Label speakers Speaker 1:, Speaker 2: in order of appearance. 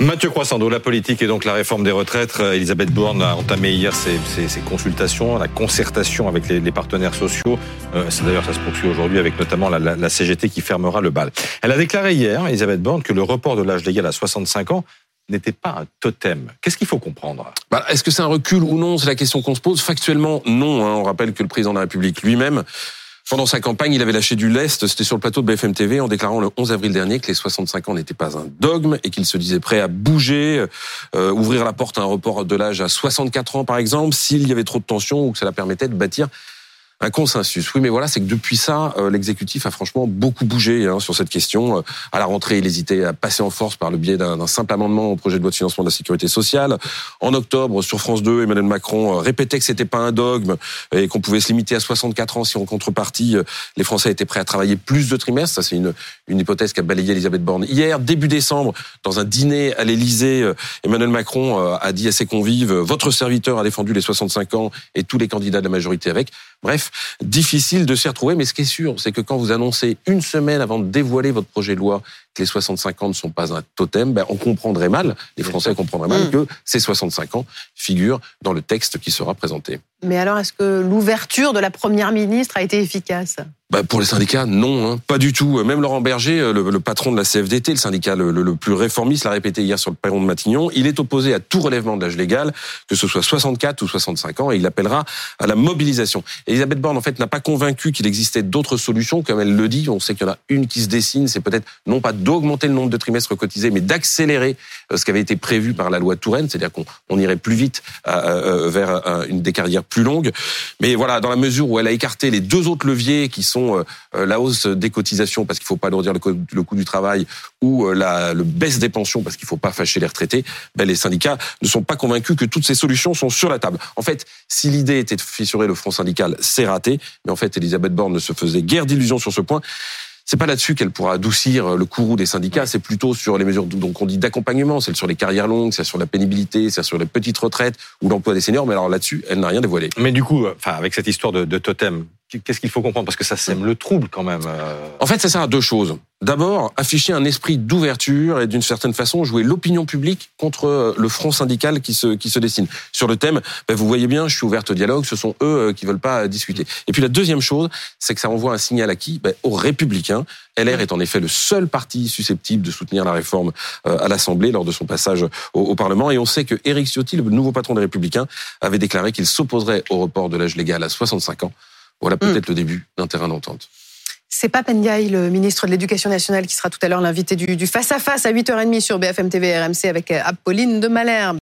Speaker 1: Mathieu Croissando, la politique et donc la réforme des retraites. Euh, Elisabeth Borne a entamé hier ses, consultations, la concertation avec les, partenaires sociaux. Euh, d'ailleurs, ça se poursuit aujourd'hui avec notamment la, CGT qui fermera le bal. Elle a déclaré hier, Elisabeth Borne, que le report de l'âge légal à 65 ans n'était pas un totem. Qu'est-ce qu'il faut comprendre?
Speaker 2: Bah, Est-ce que c'est un recul ou non? C'est la question qu'on se pose. Factuellement, non. Hein. On rappelle que le président de la République lui-même pendant sa campagne, il avait lâché du lest, c'était sur le plateau de BFM TV, en déclarant le 11 avril dernier que les 65 ans n'étaient pas un dogme et qu'il se disait prêt à bouger, euh, ouvrir la porte à un report de l'âge à 64 ans par exemple, s'il y avait trop de tensions ou que cela permettait de bâtir un consensus. Oui, mais voilà, c'est que depuis ça, euh, l'exécutif a franchement beaucoup bougé hein, sur cette question. Euh, à la rentrée, il hésitait à passer en force par le biais d'un simple amendement au projet de loi de financement de la sécurité sociale. En octobre, sur France 2, Emmanuel Macron euh, répétait que c'était pas un dogme et qu'on pouvait se limiter à 64 ans si en contrepartie les Français étaient prêts à travailler plus de trimestres. Ça, c'est une, une hypothèse qu'a balayé Elisabeth Borne hier, début décembre, dans un dîner à l'Élysée. Emmanuel Macron a dit à ses convives "Votre serviteur a défendu les 65 ans et tous les candidats de la majorité avec." Bref, difficile de s'y retrouver, mais ce qui est sûr, c'est que quand vous annoncez une semaine avant de dévoiler votre projet de loi que les 65 ans ne sont pas un totem, ben on comprendrait mal, les Français comprendraient mal mm. que ces 65 ans figurent dans le texte qui sera présenté.
Speaker 3: Mais alors, est-ce que l'ouverture de la Première ministre a été efficace?
Speaker 2: Bah pour les syndicats, non, hein, pas du tout. Même Laurent Berger, euh, le, patron de la CFDT, le syndicat le, plus réformiste, l'a répété hier sur le perron de Matignon, il est opposé à tout relèvement de l'âge légal, que ce soit 64 ou 65 ans, et il appellera à la mobilisation. Elisabeth Borne, en fait, n'a pas convaincu qu'il existait d'autres solutions, comme elle le dit. On sait qu'il y en a une qui se dessine, c'est peut-être non pas d'augmenter le nombre de trimestres cotisés, mais d'accélérer euh, ce qui avait été prévu par la loi Touraine, c'est-à-dire qu'on irait plus vite euh, vers une des carrières plus longues. Mais voilà, dans la mesure où elle a écarté les deux autres leviers qui sont euh, euh, la hausse des cotisations parce qu'il ne faut pas alourdir le, coût du travail ou euh, la le baisse des pensions parce qu'il ne faut pas fâcher les retraités, ben les syndicats ne sont pas convaincus que toutes ces solutions sont sur la table. En fait, si l'idée était de fissurer le front syndical, c'est raté. Mais en fait, Elisabeth Borne ne se faisait guère d'illusions sur ce point c'est pas là-dessus qu'elle pourra adoucir le courroux des syndicats, c'est plutôt sur les mesures donc on dit d'accompagnement, c'est sur les carrières longues, c'est sur la pénibilité, c'est sur les petites retraites ou l'emploi des seniors, mais alors là-dessus, elle n'a rien dévoilé.
Speaker 1: Mais du coup, enfin avec cette histoire de, de totem, Qu'est-ce qu'il faut comprendre? Parce que ça sème le trouble quand même. Euh.
Speaker 2: En fait, ça sert à deux choses. D'abord, afficher un esprit d'ouverture et d'une certaine façon jouer l'opinion publique contre euh, le front syndical qui se, qui se dessine. Sur le thème, ben vous voyez bien, je suis ouverte au dialogue, ce sont eux euh, qui veulent pas discuter. Et puis la deuxième chose, c'est que ça envoie un signal à qui ben, Aux républicains. LR est en effet le seul parti susceptible de soutenir la réforme à l'Assemblée lors de son passage au, au, Parlement. Et on sait que Éric Ciotti, le nouveau patron des Républicains, avait déclaré qu'il s'opposerait au report de l'âge légal à 65 ans. Voilà hmm. peut-être le début d'un terrain d'entente.
Speaker 3: C'est pas Pendiaï, le ministre de l'Éducation nationale, qui sera tout à l'heure l'invité du face-à-face -à, -face à 8h30 sur BFM TV RMC avec Apolline de Malherbe.